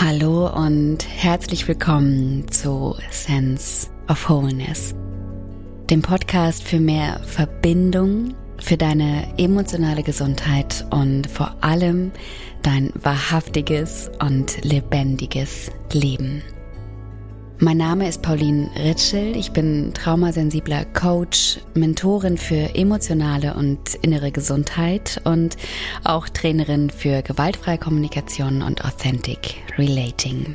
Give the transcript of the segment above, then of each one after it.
Hallo und herzlich willkommen zu Sense of Wholeness, dem Podcast für mehr Verbindung, für deine emotionale Gesundheit und vor allem dein wahrhaftiges und lebendiges Leben. Mein Name ist Pauline Ritschel. Ich bin traumasensibler Coach, Mentorin für emotionale und innere Gesundheit und auch Trainerin für gewaltfreie Kommunikation und Authentic Relating.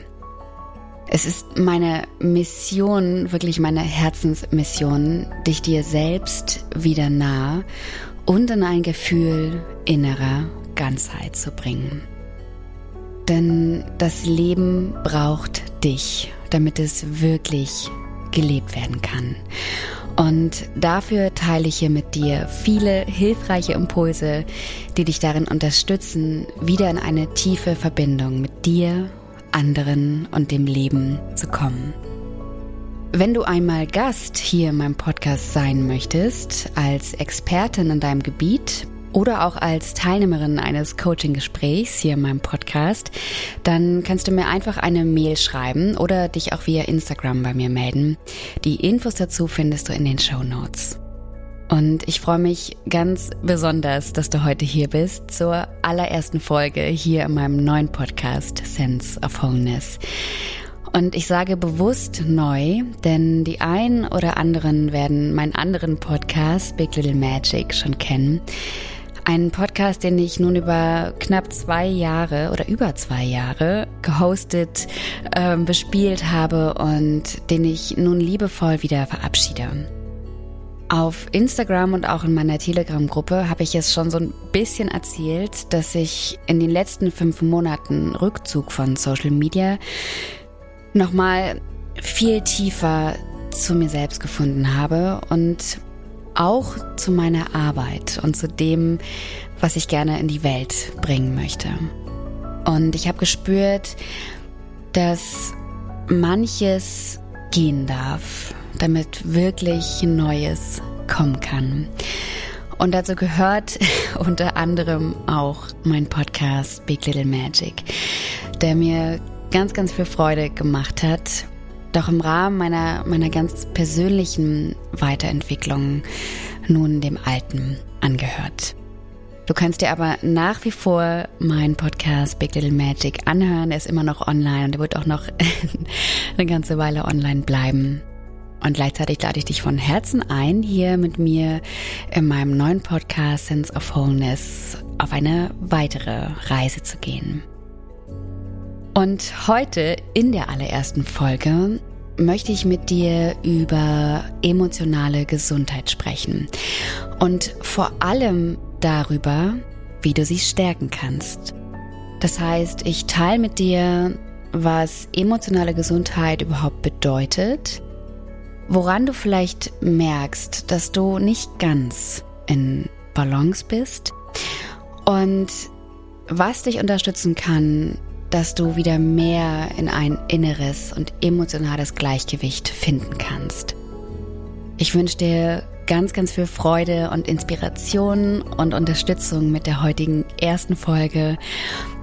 Es ist meine Mission, wirklich meine Herzensmission, dich dir selbst wieder nah und in ein Gefühl innerer Ganzheit zu bringen. Denn das Leben braucht dich damit es wirklich gelebt werden kann. Und dafür teile ich hier mit dir viele hilfreiche Impulse, die dich darin unterstützen, wieder in eine tiefe Verbindung mit dir, anderen und dem Leben zu kommen. Wenn du einmal Gast hier in meinem Podcast sein möchtest, als Expertin in deinem Gebiet, oder auch als Teilnehmerin eines Coaching-Gesprächs hier in meinem Podcast, dann kannst du mir einfach eine Mail schreiben oder dich auch via Instagram bei mir melden. Die Infos dazu findest du in den Show Notes. Und ich freue mich ganz besonders, dass du heute hier bist zur allerersten Folge hier in meinem neuen Podcast Sense of Wholeness. Und ich sage bewusst neu, denn die einen oder anderen werden meinen anderen Podcast Big Little Magic schon kennen. Ein Podcast, den ich nun über knapp zwei Jahre oder über zwei Jahre gehostet, äh, bespielt habe und den ich nun liebevoll wieder verabschiede. Auf Instagram und auch in meiner Telegram-Gruppe habe ich es schon so ein bisschen erzählt, dass ich in den letzten fünf Monaten Rückzug von Social Media nochmal viel tiefer zu mir selbst gefunden habe und auch zu meiner Arbeit und zu dem, was ich gerne in die Welt bringen möchte. Und ich habe gespürt, dass manches gehen darf, damit wirklich Neues kommen kann. Und dazu gehört unter anderem auch mein Podcast Big Little Magic, der mir ganz, ganz viel Freude gemacht hat doch im Rahmen meiner, meiner ganz persönlichen Weiterentwicklung nun dem Alten angehört. Du kannst dir aber nach wie vor meinen Podcast Big Little Magic anhören. Er ist immer noch online und er wird auch noch eine ganze Weile online bleiben. Und gleichzeitig lade ich dich von Herzen ein, hier mit mir in meinem neuen Podcast Sense of Wholeness auf eine weitere Reise zu gehen. Und heute in der allerersten Folge möchte ich mit dir über emotionale Gesundheit sprechen. Und vor allem darüber, wie du sie stärken kannst. Das heißt, ich teile mit dir, was emotionale Gesundheit überhaupt bedeutet, woran du vielleicht merkst, dass du nicht ganz in Balance bist. Und was dich unterstützen kann, dass du wieder mehr in ein inneres und emotionales Gleichgewicht finden kannst. Ich wünsche dir ganz, ganz viel Freude und Inspiration und Unterstützung mit der heutigen ersten Folge,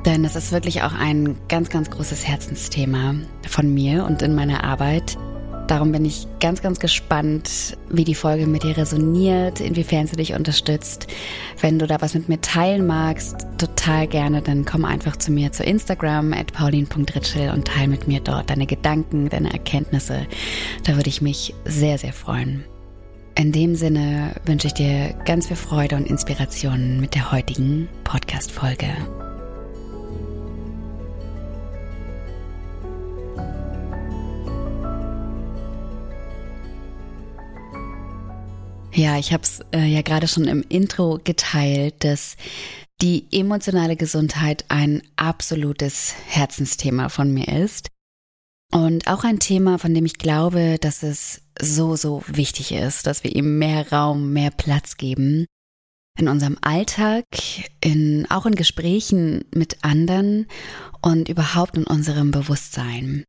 denn das ist wirklich auch ein ganz, ganz großes Herzensthema von mir und in meiner Arbeit. Darum bin ich ganz, ganz gespannt, wie die Folge mit dir resoniert, inwiefern sie dich unterstützt. Wenn du da was mit mir teilen magst, total gerne, dann komm einfach zu mir zu Instagram at paulin.ritschel und teile mit mir dort deine Gedanken, deine Erkenntnisse. Da würde ich mich sehr, sehr freuen. In dem Sinne wünsche ich dir ganz viel Freude und Inspiration mit der heutigen Podcast-Folge. Ja, ich habe es äh, ja gerade schon im Intro geteilt, dass die emotionale Gesundheit ein absolutes Herzensthema von mir ist. Und auch ein Thema, von dem ich glaube, dass es so, so wichtig ist, dass wir ihm mehr Raum, mehr Platz geben. In unserem Alltag, in, auch in Gesprächen mit anderen und überhaupt in unserem Bewusstsein.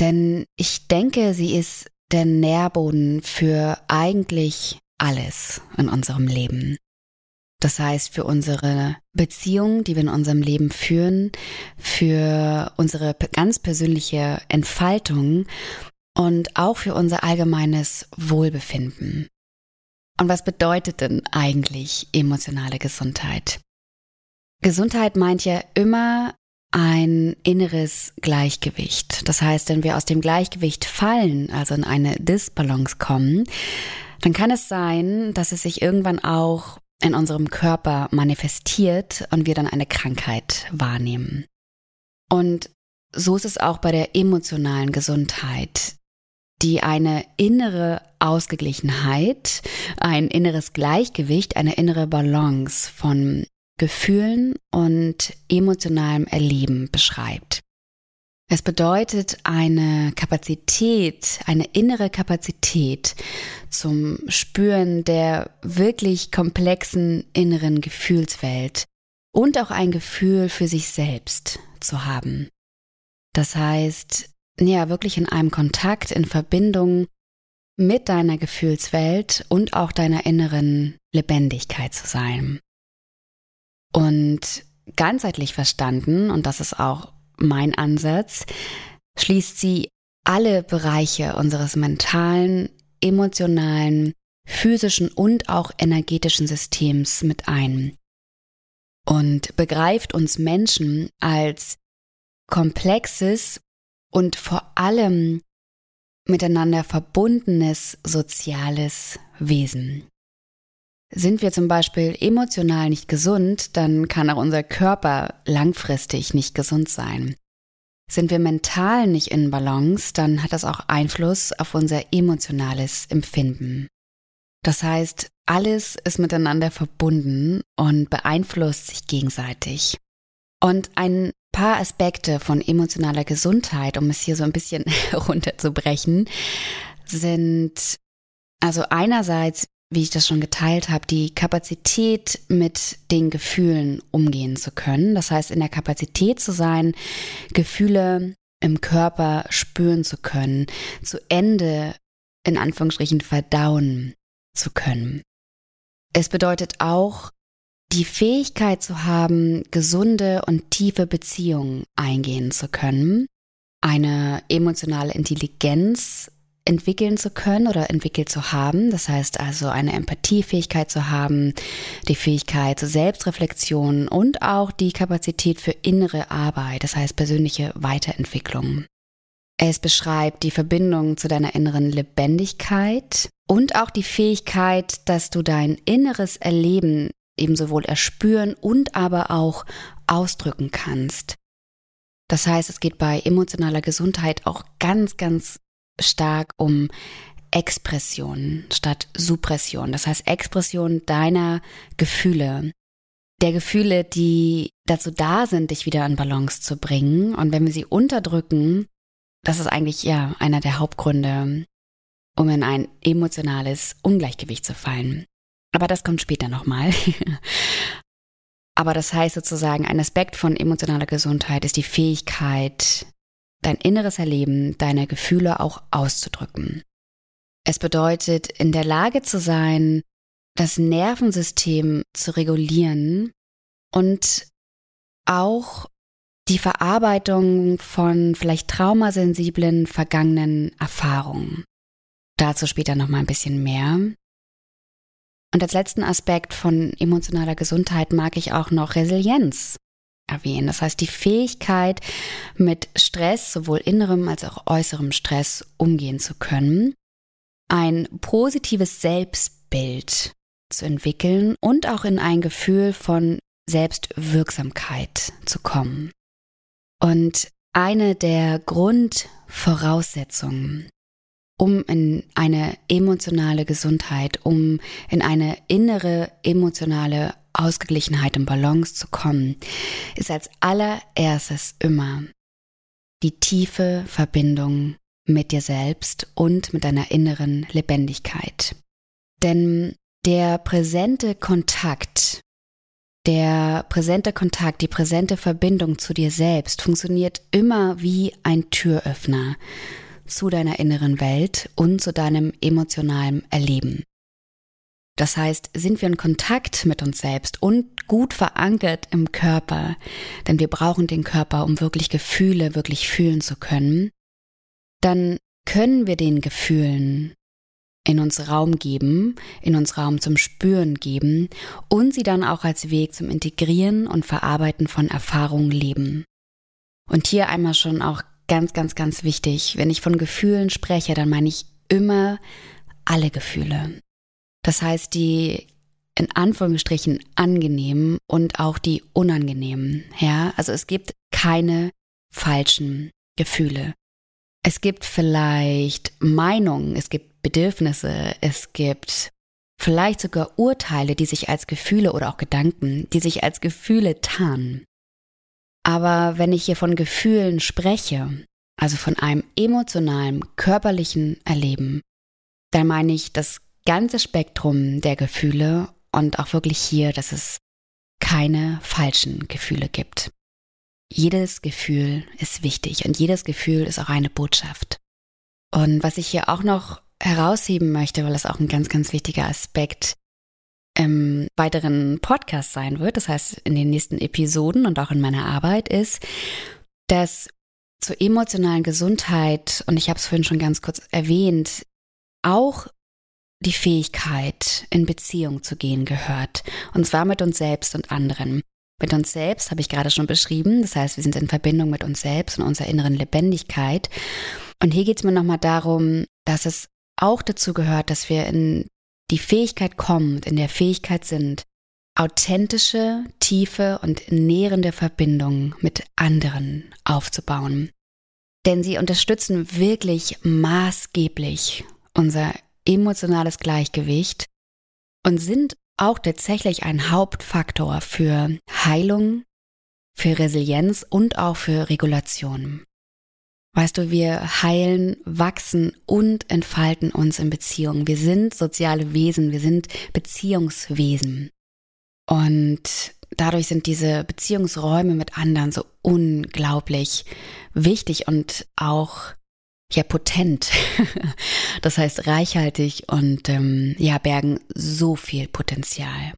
Denn ich denke, sie ist der Nährboden für eigentlich alles in unserem Leben. Das heißt, für unsere Beziehungen, die wir in unserem Leben führen, für unsere ganz persönliche Entfaltung und auch für unser allgemeines Wohlbefinden. Und was bedeutet denn eigentlich emotionale Gesundheit? Gesundheit meint ja immer ein inneres Gleichgewicht. Das heißt, wenn wir aus dem Gleichgewicht fallen, also in eine Disbalance kommen, dann kann es sein, dass es sich irgendwann auch in unserem Körper manifestiert und wir dann eine Krankheit wahrnehmen. Und so ist es auch bei der emotionalen Gesundheit, die eine innere Ausgeglichenheit, ein inneres Gleichgewicht, eine innere Balance von Gefühlen und emotionalem Erleben beschreibt. Es bedeutet eine Kapazität, eine innere Kapazität zum Spüren der wirklich komplexen inneren Gefühlswelt und auch ein Gefühl für sich selbst zu haben. Das heißt, ja, wirklich in einem Kontakt, in Verbindung mit deiner Gefühlswelt und auch deiner inneren Lebendigkeit zu sein. Und ganzheitlich verstanden, und das ist auch mein Ansatz, schließt sie alle Bereiche unseres mentalen, emotionalen, physischen und auch energetischen Systems mit ein und begreift uns Menschen als komplexes und vor allem miteinander verbundenes soziales Wesen. Sind wir zum Beispiel emotional nicht gesund, dann kann auch unser Körper langfristig nicht gesund sein. Sind wir mental nicht in Balance, dann hat das auch Einfluss auf unser emotionales Empfinden. Das heißt, alles ist miteinander verbunden und beeinflusst sich gegenseitig. Und ein paar Aspekte von emotionaler Gesundheit, um es hier so ein bisschen runterzubrechen, sind also einerseits wie ich das schon geteilt habe, die Kapazität mit den Gefühlen umgehen zu können. Das heißt, in der Kapazität zu sein, Gefühle im Körper spüren zu können, zu Ende in Anführungsstrichen verdauen zu können. Es bedeutet auch, die Fähigkeit zu haben, gesunde und tiefe Beziehungen eingehen zu können, eine emotionale Intelligenz entwickeln zu können oder entwickelt zu haben. Das heißt also eine Empathiefähigkeit zu haben, die Fähigkeit zur Selbstreflexion und auch die Kapazität für innere Arbeit, das heißt persönliche Weiterentwicklung. Es beschreibt die Verbindung zu deiner inneren Lebendigkeit und auch die Fähigkeit, dass du dein inneres Erleben eben sowohl erspüren und aber auch ausdrücken kannst. Das heißt, es geht bei emotionaler Gesundheit auch ganz, ganz stark um Expression statt Suppression. Das heißt Expression deiner Gefühle. Der Gefühle, die dazu da sind, dich wieder in Balance zu bringen. Und wenn wir sie unterdrücken, das ist eigentlich ja einer der Hauptgründe, um in ein emotionales Ungleichgewicht zu fallen. Aber das kommt später nochmal. Aber das heißt sozusagen, ein Aspekt von emotionaler Gesundheit ist die Fähigkeit, dein inneres Erleben, deine Gefühle auch auszudrücken. Es bedeutet, in der Lage zu sein, das Nervensystem zu regulieren und auch die Verarbeitung von vielleicht traumasensiblen vergangenen Erfahrungen. Dazu später noch mal ein bisschen mehr. Und als letzten Aspekt von emotionaler Gesundheit mag ich auch noch Resilienz erwähnen. Das heißt, die Fähigkeit, mit Stress, sowohl innerem als auch äußerem Stress umgehen zu können, ein positives Selbstbild zu entwickeln und auch in ein Gefühl von Selbstwirksamkeit zu kommen. Und eine der Grundvoraussetzungen, um in eine emotionale Gesundheit, um in eine innere emotionale Ausgeglichenheit und Balance zu kommen, ist als allererstes immer die tiefe Verbindung mit dir selbst und mit deiner inneren Lebendigkeit. Denn der präsente Kontakt, der präsente Kontakt, die präsente Verbindung zu dir selbst funktioniert immer wie ein Türöffner zu deiner inneren Welt und zu deinem emotionalen Erleben. Das heißt, sind wir in Kontakt mit uns selbst und gut verankert im Körper, denn wir brauchen den Körper, um wirklich Gefühle wirklich fühlen zu können, dann können wir den Gefühlen in uns Raum geben, in uns Raum zum Spüren geben und sie dann auch als Weg zum Integrieren und Verarbeiten von Erfahrungen leben. Und hier einmal schon auch ganz, ganz, ganz wichtig, wenn ich von Gefühlen spreche, dann meine ich immer alle Gefühle. Das heißt, die in Anführungsstrichen angenehmen und auch die unangenehmen. Ja, also es gibt keine falschen Gefühle. Es gibt vielleicht Meinungen, es gibt Bedürfnisse, es gibt vielleicht sogar Urteile, die sich als Gefühle oder auch Gedanken, die sich als Gefühle tarnen. Aber wenn ich hier von Gefühlen spreche, also von einem emotionalen, körperlichen Erleben, dann meine ich das ganze Spektrum der Gefühle und auch wirklich hier, dass es keine falschen Gefühle gibt. Jedes Gefühl ist wichtig und jedes Gefühl ist auch eine Botschaft. Und was ich hier auch noch herausheben möchte, weil es auch ein ganz, ganz wichtiger Aspekt im weiteren Podcast sein wird, das heißt in den nächsten Episoden und auch in meiner Arbeit, ist, dass zur emotionalen Gesundheit, und ich habe es vorhin schon ganz kurz erwähnt, auch die Fähigkeit, in Beziehung zu gehen gehört. Und zwar mit uns selbst und anderen. Mit uns selbst habe ich gerade schon beschrieben. Das heißt, wir sind in Verbindung mit uns selbst und unserer inneren Lebendigkeit. Und hier geht es mir nochmal darum, dass es auch dazu gehört, dass wir in die Fähigkeit kommen, in der Fähigkeit sind, authentische, tiefe und nährende Verbindungen mit anderen aufzubauen. Denn sie unterstützen wirklich maßgeblich unser emotionales Gleichgewicht und sind auch tatsächlich ein Hauptfaktor für Heilung, für Resilienz und auch für Regulation. Weißt du, wir heilen, wachsen und entfalten uns in Beziehungen. Wir sind soziale Wesen, wir sind Beziehungswesen. Und dadurch sind diese Beziehungsräume mit anderen so unglaublich wichtig und auch ja potent. das heißt reichhaltig und ähm, ja bergen so viel Potenzial.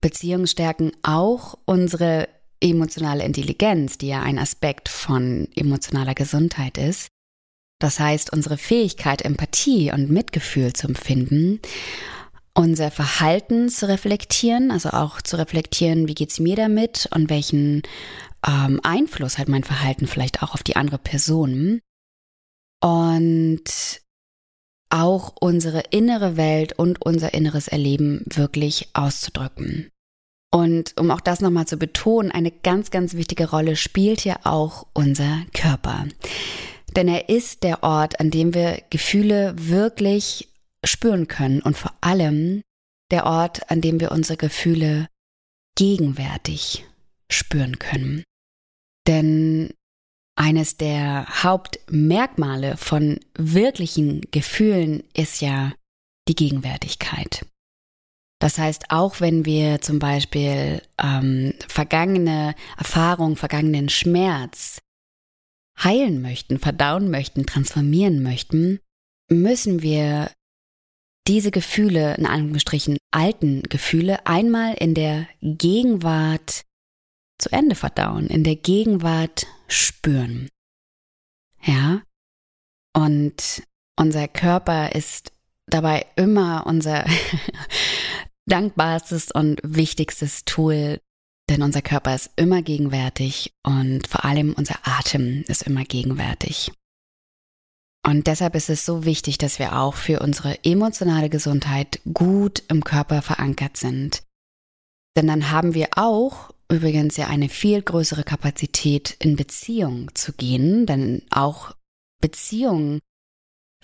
Beziehungen stärken auch unsere emotionale Intelligenz, die ja ein Aspekt von emotionaler Gesundheit ist. Das heißt, unsere Fähigkeit, Empathie und Mitgefühl zu empfinden, unser Verhalten zu reflektieren, also auch zu reflektieren, wie geht's mir damit und welchen ähm, Einfluss hat mein Verhalten vielleicht auch auf die andere Person und auch unsere innere Welt und unser inneres Erleben wirklich auszudrücken. Und um auch das nochmal zu betonen, eine ganz, ganz wichtige Rolle spielt hier auch unser Körper. Denn er ist der Ort, an dem wir Gefühle wirklich spüren können und vor allem der Ort, an dem wir unsere Gefühle gegenwärtig spüren können. Denn eines der Hauptmerkmale von wirklichen Gefühlen ist ja die Gegenwärtigkeit. Das heißt, auch wenn wir zum Beispiel ähm, vergangene Erfahrungen, vergangenen Schmerz heilen möchten, verdauen möchten, transformieren möchten, müssen wir diese Gefühle, in Anführungsstrichen alten Gefühle, einmal in der Gegenwart zu Ende verdauen, in der Gegenwart spüren. Ja? Und unser Körper ist dabei immer unser dankbarstes und wichtigstes Tool, denn unser Körper ist immer gegenwärtig und vor allem unser Atem ist immer gegenwärtig. Und deshalb ist es so wichtig, dass wir auch für unsere emotionale Gesundheit gut im Körper verankert sind. Denn dann haben wir auch übrigens ja eine viel größere Kapazität, in Beziehung zu gehen, denn auch Beziehungen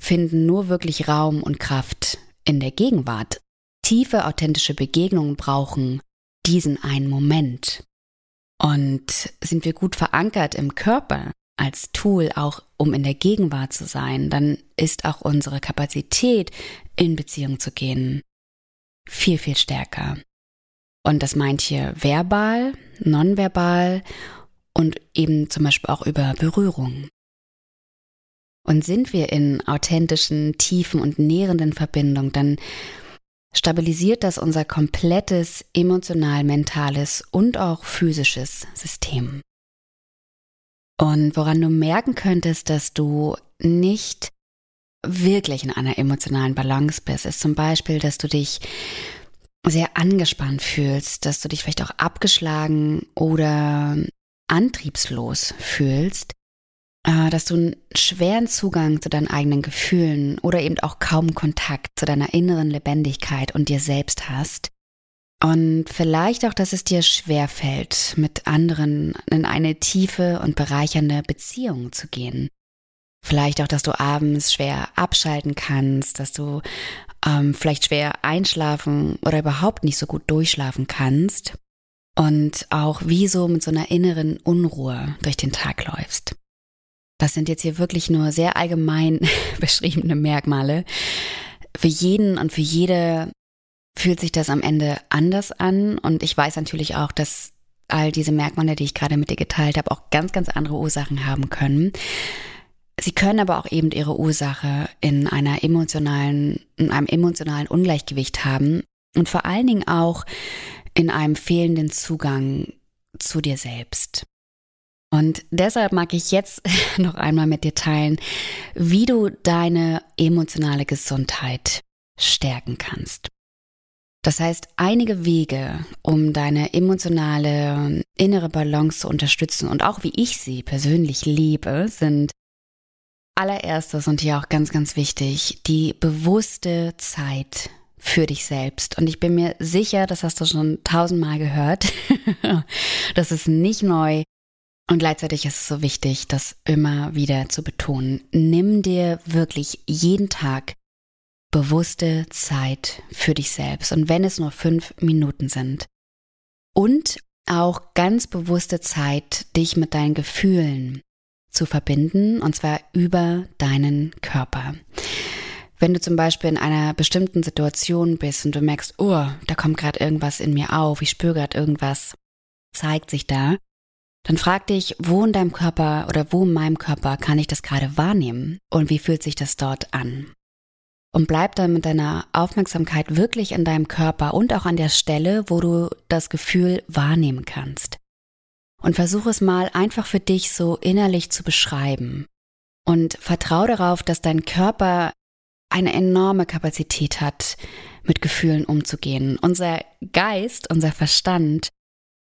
finden nur wirklich Raum und Kraft in der Gegenwart. Tiefe, authentische Begegnungen brauchen diesen einen Moment. Und sind wir gut verankert im Körper als Tool, auch um in der Gegenwart zu sein, dann ist auch unsere Kapazität, in Beziehung zu gehen, viel, viel stärker. Und das meint hier verbal, nonverbal und eben zum Beispiel auch über Berührung. Und sind wir in authentischen, tiefen und nährenden Verbindungen, dann stabilisiert das unser komplettes emotional, mentales und auch physisches System. Und woran du merken könntest, dass du nicht wirklich in einer emotionalen Balance bist, ist zum Beispiel, dass du dich sehr angespannt fühlst, dass du dich vielleicht auch abgeschlagen oder antriebslos fühlst, äh, dass du einen schweren Zugang zu deinen eigenen Gefühlen oder eben auch kaum Kontakt zu deiner inneren Lebendigkeit und dir selbst hast. Und vielleicht auch, dass es dir schwer fällt, mit anderen in eine tiefe und bereichernde Beziehung zu gehen. Vielleicht auch, dass du abends schwer abschalten kannst, dass du ähm, vielleicht schwer einschlafen oder überhaupt nicht so gut durchschlafen kannst und auch wie so mit so einer inneren Unruhe durch den Tag läufst. Das sind jetzt hier wirklich nur sehr allgemein beschriebene Merkmale. Für jeden und für jede fühlt sich das am Ende anders an und ich weiß natürlich auch, dass all diese Merkmale, die ich gerade mit dir geteilt habe, auch ganz, ganz andere Ursachen haben können. Sie können aber auch eben ihre Ursache in einer emotionalen, in einem emotionalen Ungleichgewicht haben und vor allen Dingen auch in einem fehlenden Zugang zu dir selbst. Und deshalb mag ich jetzt noch einmal mit dir teilen, wie du deine emotionale Gesundheit stärken kannst. Das heißt, einige Wege, um deine emotionale innere Balance zu unterstützen und auch wie ich sie persönlich lebe, sind allererstes und hier auch ganz, ganz wichtig, die bewusste Zeit für dich selbst. Und ich bin mir sicher, das hast du schon tausendmal gehört. das ist nicht neu. Und gleichzeitig ist es so wichtig, das immer wieder zu betonen. Nimm dir wirklich jeden Tag bewusste Zeit für dich selbst. Und wenn es nur fünf Minuten sind. Und auch ganz bewusste Zeit, dich mit deinen Gefühlen zu verbinden, und zwar über deinen Körper. Wenn du zum Beispiel in einer bestimmten Situation bist und du merkst, oh, da kommt gerade irgendwas in mir auf, ich spüre gerade irgendwas, zeigt sich da, dann frag dich, wo in deinem Körper oder wo in meinem Körper kann ich das gerade wahrnehmen und wie fühlt sich das dort an? Und bleib dann mit deiner Aufmerksamkeit wirklich in deinem Körper und auch an der Stelle, wo du das Gefühl wahrnehmen kannst. Und versuch es mal einfach für dich so innerlich zu beschreiben. Und vertrau darauf, dass dein Körper eine enorme Kapazität hat, mit Gefühlen umzugehen. Unser Geist, unser Verstand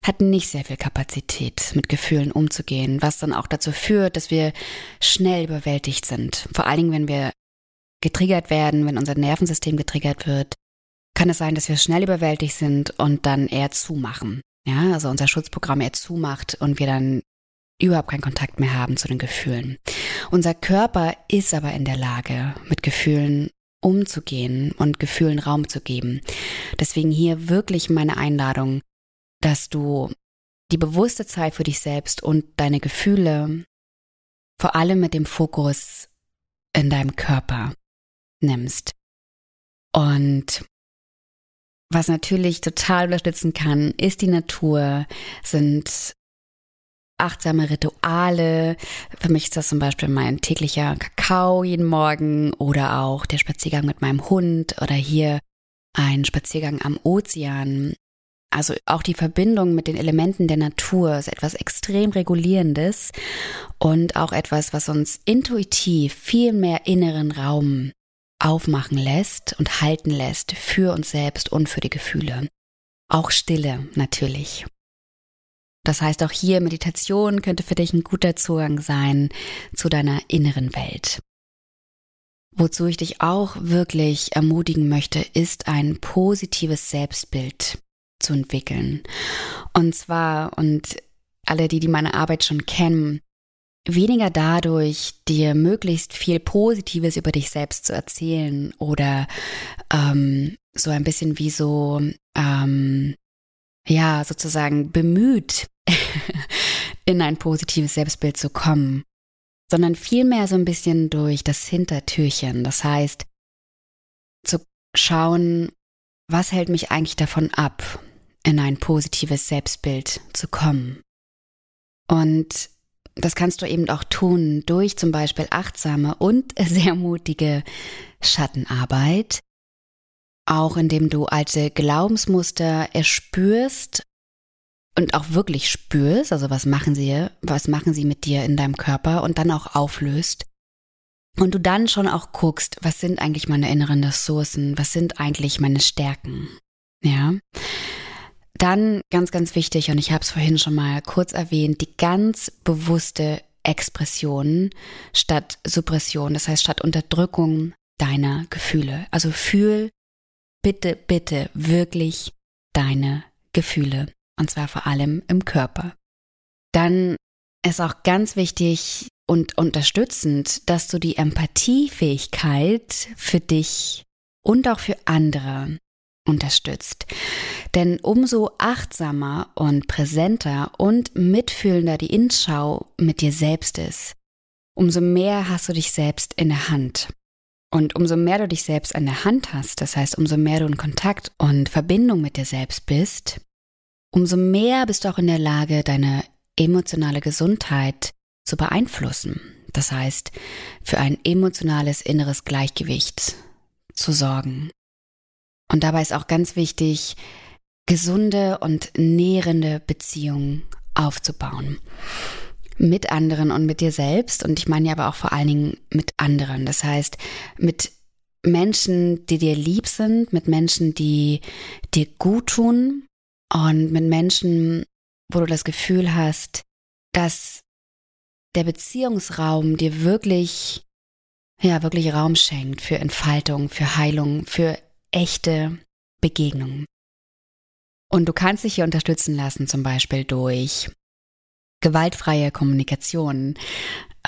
hat nicht sehr viel Kapazität, mit Gefühlen umzugehen, was dann auch dazu führt, dass wir schnell überwältigt sind. Vor allen Dingen, wenn wir getriggert werden, wenn unser Nervensystem getriggert wird, kann es sein, dass wir schnell überwältigt sind und dann eher zumachen. Ja, also unser Schutzprogramm eher zumacht und wir dann überhaupt keinen Kontakt mehr haben zu den Gefühlen. Unser Körper ist aber in der Lage, mit Gefühlen umzugehen und Gefühlen Raum zu geben. Deswegen hier wirklich meine Einladung, dass du die bewusste Zeit für dich selbst und deine Gefühle vor allem mit dem Fokus in deinem Körper nimmst. Und was natürlich total unterstützen kann, ist die Natur, sind achtsame Rituale. Für mich ist das zum Beispiel mein täglicher Kakao jeden Morgen oder auch der Spaziergang mit meinem Hund oder hier ein Spaziergang am Ozean. Also auch die Verbindung mit den Elementen der Natur ist etwas extrem regulierendes und auch etwas, was uns intuitiv viel mehr inneren Raum aufmachen lässt und halten lässt für uns selbst und für die Gefühle. Auch Stille natürlich. Das heißt, auch hier Meditation könnte für dich ein guter Zugang sein zu deiner inneren Welt. Wozu ich dich auch wirklich ermutigen möchte, ist ein positives Selbstbild zu entwickeln. Und zwar, und alle, die, die meine Arbeit schon kennen, weniger dadurch, dir möglichst viel Positives über dich selbst zu erzählen oder ähm, so ein bisschen wie so, ähm, ja, sozusagen bemüht, in ein positives Selbstbild zu kommen, sondern vielmehr so ein bisschen durch das Hintertürchen. Das heißt, zu schauen, was hält mich eigentlich davon ab, in ein positives Selbstbild zu kommen. Und das kannst du eben auch tun durch zum Beispiel achtsame und sehr mutige Schattenarbeit. auch indem du alte Glaubensmuster erspürst und auch wirklich spürst, also was machen sie, was machen sie mit dir in deinem Körper und dann auch auflöst. Und du dann schon auch guckst, was sind eigentlich meine inneren Ressourcen, was sind eigentlich meine Stärken. Ja. Dann ganz, ganz wichtig, und ich habe es vorhin schon mal kurz erwähnt, die ganz bewusste Expression statt Suppression, das heißt statt Unterdrückung deiner Gefühle. Also fühl bitte, bitte wirklich deine Gefühle und zwar vor allem im Körper. Dann ist auch ganz wichtig und unterstützend, dass du die Empathiefähigkeit für dich und auch für andere unterstützt. Denn umso achtsamer und präsenter und mitfühlender die Inschau mit dir selbst ist, umso mehr hast du dich selbst in der Hand. Und umso mehr du dich selbst an der Hand hast, das heißt, umso mehr du in Kontakt und Verbindung mit dir selbst bist, umso mehr bist du auch in der Lage, deine emotionale Gesundheit zu beeinflussen. Das heißt, für ein emotionales inneres Gleichgewicht zu sorgen. Und dabei ist auch ganz wichtig, gesunde und nährende Beziehungen aufzubauen. Mit anderen und mit dir selbst. Und ich meine ja aber auch vor allen Dingen mit anderen. Das heißt, mit Menschen, die dir lieb sind, mit Menschen, die dir gut tun und mit Menschen, wo du das Gefühl hast, dass der Beziehungsraum dir wirklich, ja, wirklich Raum schenkt für Entfaltung, für Heilung, für echte Begegnungen. Und du kannst dich hier unterstützen lassen, zum Beispiel durch gewaltfreie Kommunikation.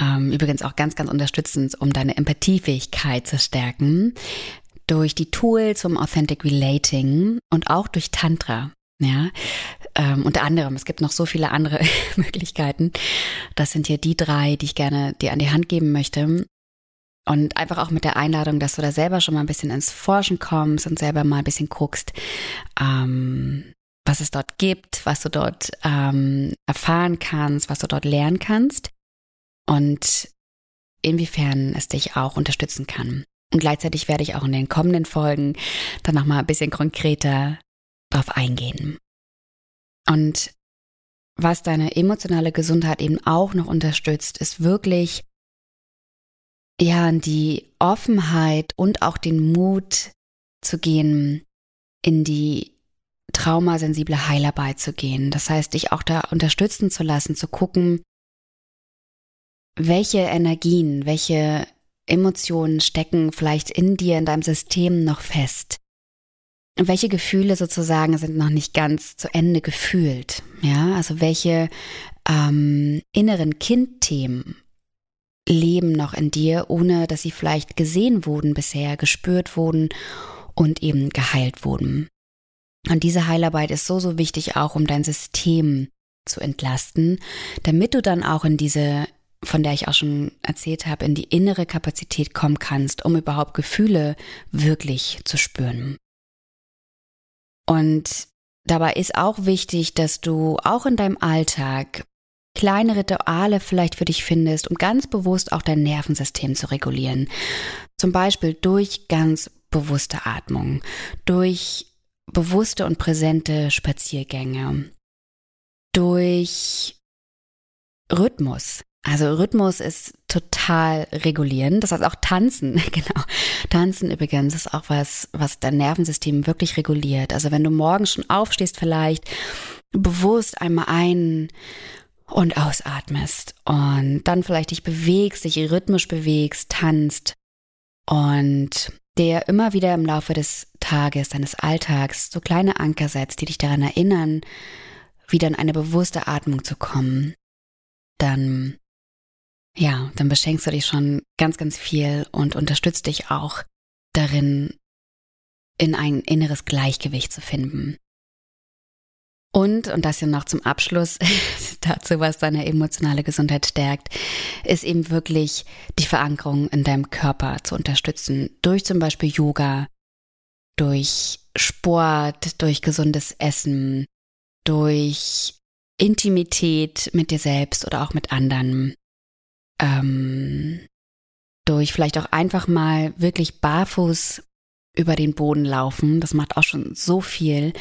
Ähm, übrigens auch ganz, ganz unterstützend, um deine Empathiefähigkeit zu stärken. Durch die Tools zum Authentic Relating und auch durch Tantra. Ja, ähm, unter anderem, es gibt noch so viele andere Möglichkeiten. Das sind hier die drei, die ich gerne dir an die Hand geben möchte. Und einfach auch mit der Einladung, dass du da selber schon mal ein bisschen ins Forschen kommst und selber mal ein bisschen guckst, ähm, was es dort gibt, was du dort ähm, erfahren kannst, was du dort lernen kannst und inwiefern es dich auch unterstützen kann. Und gleichzeitig werde ich auch in den kommenden Folgen dann nochmal ein bisschen konkreter drauf eingehen. Und was deine emotionale Gesundheit eben auch noch unterstützt, ist wirklich ja, die Offenheit und auch den Mut zu gehen, in die traumasensible Heilarbeit zu gehen. Das heißt, dich auch da unterstützen zu lassen, zu gucken, welche Energien, welche Emotionen stecken vielleicht in dir, in deinem System noch fest. Welche Gefühle sozusagen sind noch nicht ganz zu Ende gefühlt? Ja, also welche ähm, inneren Kindthemen leben noch in dir, ohne dass sie vielleicht gesehen wurden bisher, gespürt wurden und eben geheilt wurden. Und diese Heilarbeit ist so, so wichtig auch, um dein System zu entlasten, damit du dann auch in diese, von der ich auch schon erzählt habe, in die innere Kapazität kommen kannst, um überhaupt Gefühle wirklich zu spüren. Und dabei ist auch wichtig, dass du auch in deinem Alltag kleine Rituale vielleicht für dich findest, um ganz bewusst auch dein Nervensystem zu regulieren. Zum Beispiel durch ganz bewusste Atmung, durch bewusste und präsente Spaziergänge, durch Rhythmus. Also Rhythmus ist total regulierend. Das heißt auch Tanzen, genau. Tanzen übrigens ist auch was, was dein Nervensystem wirklich reguliert. Also wenn du morgens schon aufstehst, vielleicht bewusst einmal ein und ausatmest. Und dann vielleicht dich bewegst, dich rhythmisch bewegst, tanzt. Und der immer wieder im Laufe des Tages, deines Alltags so kleine Anker setzt, die dich daran erinnern, wieder in eine bewusste Atmung zu kommen, dann, ja, dann beschenkst du dich schon ganz, ganz viel und unterstützt dich auch darin, in ein inneres Gleichgewicht zu finden. Und, und das ja noch zum Abschluss dazu, was deine emotionale Gesundheit stärkt, ist eben wirklich die Verankerung in deinem Körper zu unterstützen. Durch zum Beispiel Yoga, durch Sport, durch gesundes Essen, durch Intimität mit dir selbst oder auch mit anderen. Ähm, durch vielleicht auch einfach mal wirklich barfuß über den Boden laufen. Das macht auch schon so viel.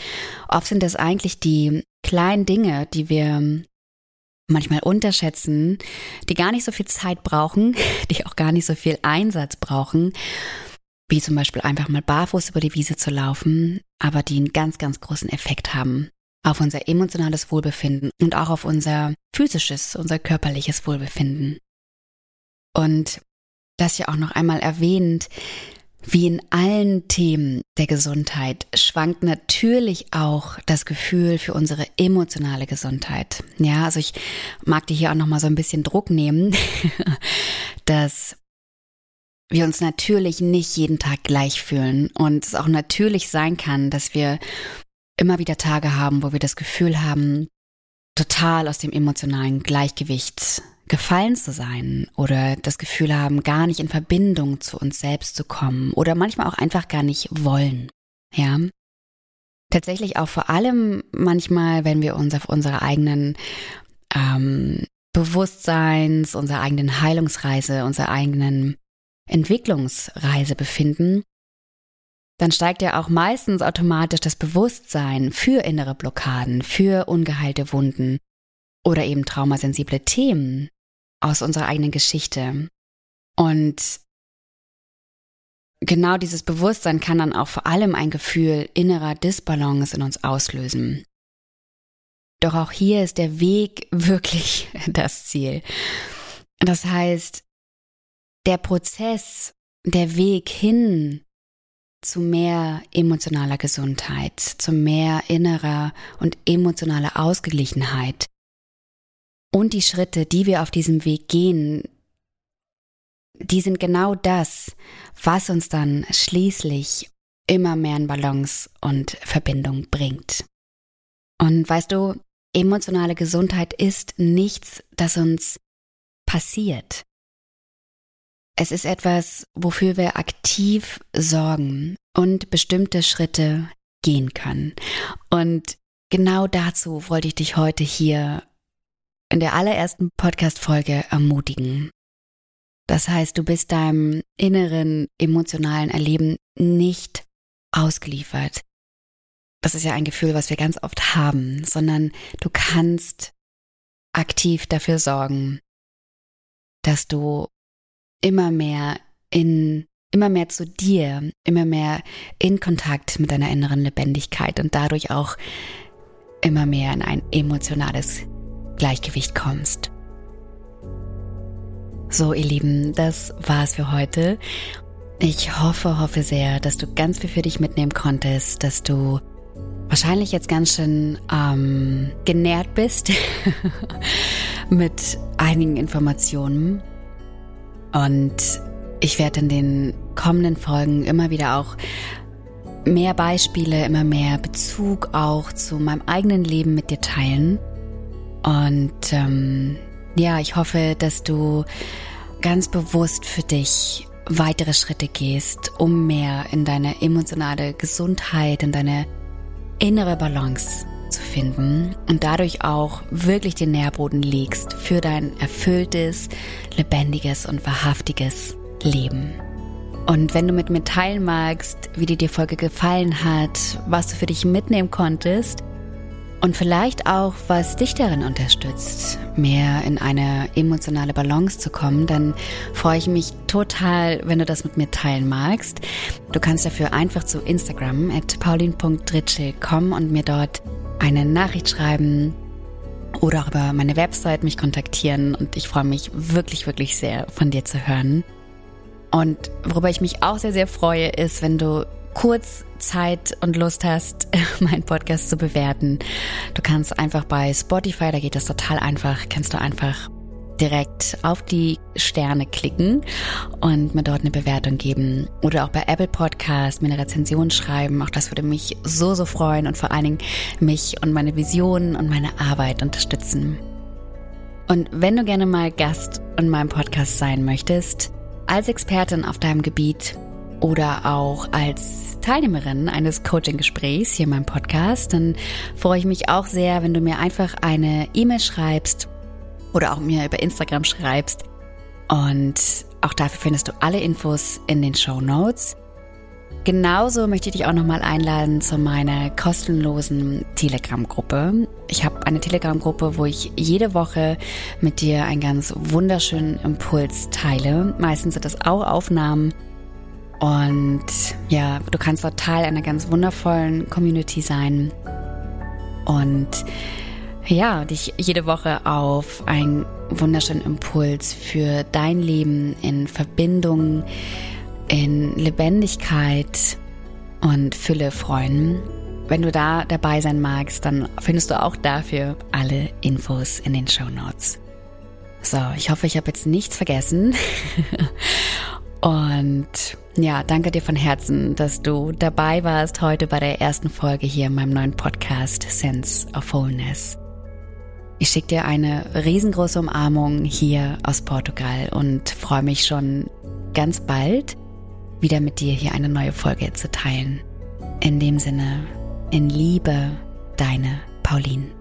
Oft sind das eigentlich die kleinen Dinge, die wir manchmal unterschätzen, die gar nicht so viel Zeit brauchen, die auch gar nicht so viel Einsatz brauchen, wie zum Beispiel einfach mal barfuß über die Wiese zu laufen, aber die einen ganz, ganz großen Effekt haben auf unser emotionales Wohlbefinden und auch auf unser physisches, unser körperliches Wohlbefinden. Und das ja auch noch einmal erwähnt, wie in allen Themen der Gesundheit schwankt natürlich auch das Gefühl für unsere emotionale Gesundheit. Ja, also ich mag dir hier auch noch mal so ein bisschen Druck nehmen, dass wir uns natürlich nicht jeden Tag gleich fühlen und es auch natürlich sein kann, dass wir immer wieder Tage haben, wo wir das Gefühl haben, total aus dem emotionalen Gleichgewicht gefallen zu sein oder das Gefühl haben, gar nicht in Verbindung zu uns selbst zu kommen oder manchmal auch einfach gar nicht wollen. Ja. Tatsächlich auch vor allem manchmal, wenn wir uns auf unserer eigenen ähm, Bewusstseins, unserer eigenen Heilungsreise, unserer eigenen Entwicklungsreise befinden, dann steigt ja auch meistens automatisch das Bewusstsein für innere Blockaden, für ungeheilte Wunden oder eben traumasensible Themen aus unserer eigenen Geschichte. Und genau dieses Bewusstsein kann dann auch vor allem ein Gefühl innerer Disbalance in uns auslösen. Doch auch hier ist der Weg wirklich das Ziel. Das heißt, der Prozess, der Weg hin zu mehr emotionaler Gesundheit, zu mehr innerer und emotionaler Ausgeglichenheit, und die Schritte, die wir auf diesem Weg gehen, die sind genau das, was uns dann schließlich immer mehr in Balance und Verbindung bringt. Und weißt du, emotionale Gesundheit ist nichts, das uns passiert. Es ist etwas, wofür wir aktiv sorgen und bestimmte Schritte gehen können. Und genau dazu wollte ich dich heute hier in der allerersten Podcast-Folge ermutigen. Das heißt, du bist deinem inneren emotionalen Erleben nicht ausgeliefert. Das ist ja ein Gefühl, was wir ganz oft haben, sondern du kannst aktiv dafür sorgen, dass du immer mehr in, immer mehr zu dir, immer mehr in Kontakt mit deiner inneren Lebendigkeit und dadurch auch immer mehr in ein emotionales Gleichgewicht kommst. So, ihr Lieben, das war's für heute. Ich hoffe, hoffe sehr, dass du ganz viel für dich mitnehmen konntest, dass du wahrscheinlich jetzt ganz schön ähm, genährt bist mit einigen Informationen. Und ich werde in den kommenden Folgen immer wieder auch mehr Beispiele, immer mehr Bezug auch zu meinem eigenen Leben mit dir teilen. Und ähm, ja, ich hoffe, dass du ganz bewusst für dich weitere Schritte gehst, um mehr in deine emotionale Gesundheit, in deine innere Balance zu finden und dadurch auch wirklich den Nährboden legst für dein erfülltes, lebendiges und wahrhaftiges Leben. Und wenn du mit mir teilen magst, wie dir die Folge gefallen hat, was du für dich mitnehmen konntest, und vielleicht auch, was dich darin unterstützt, mehr in eine emotionale Balance zu kommen, dann freue ich mich total, wenn du das mit mir teilen magst. Du kannst dafür einfach zu Instagram at paulin.ritschel kommen und mir dort eine Nachricht schreiben oder auch über meine Website mich kontaktieren und ich freue mich wirklich, wirklich sehr von dir zu hören. Und worüber ich mich auch sehr, sehr freue, ist, wenn du kurz Zeit und Lust hast, meinen Podcast zu bewerten. Du kannst einfach bei Spotify, da geht das total einfach, kannst du einfach direkt auf die Sterne klicken und mir dort eine Bewertung geben. Oder auch bei Apple Podcast mir eine Rezension schreiben. Auch das würde mich so, so freuen und vor allen Dingen mich und meine Visionen und meine Arbeit unterstützen. Und wenn du gerne mal Gast in meinem Podcast sein möchtest, als Expertin auf deinem Gebiet, oder auch als Teilnehmerin eines Coaching-Gesprächs hier in meinem Podcast, dann freue ich mich auch sehr, wenn du mir einfach eine E-Mail schreibst oder auch mir über Instagram schreibst. Und auch dafür findest du alle Infos in den Show Notes. Genauso möchte ich dich auch nochmal einladen zu meiner kostenlosen Telegram-Gruppe. Ich habe eine Telegram-Gruppe, wo ich jede Woche mit dir einen ganz wunderschönen Impuls teile. Meistens sind das auch Aufnahmen. Und ja, du kannst dort Teil einer ganz wundervollen Community sein. Und ja, dich jede Woche auf einen wunderschönen Impuls für dein Leben in Verbindung in Lebendigkeit und Fülle freuen. Wenn du da dabei sein magst, dann findest du auch dafür alle Infos in den Show Notes. So, ich hoffe, ich habe jetzt nichts vergessen. Und ja, danke dir von Herzen, dass du dabei warst heute bei der ersten Folge hier in meinem neuen Podcast Sense of Wholeness. Ich schicke dir eine riesengroße Umarmung hier aus Portugal und freue mich schon ganz bald wieder mit dir hier eine neue Folge zu teilen. In dem Sinne, in Liebe, deine Pauline.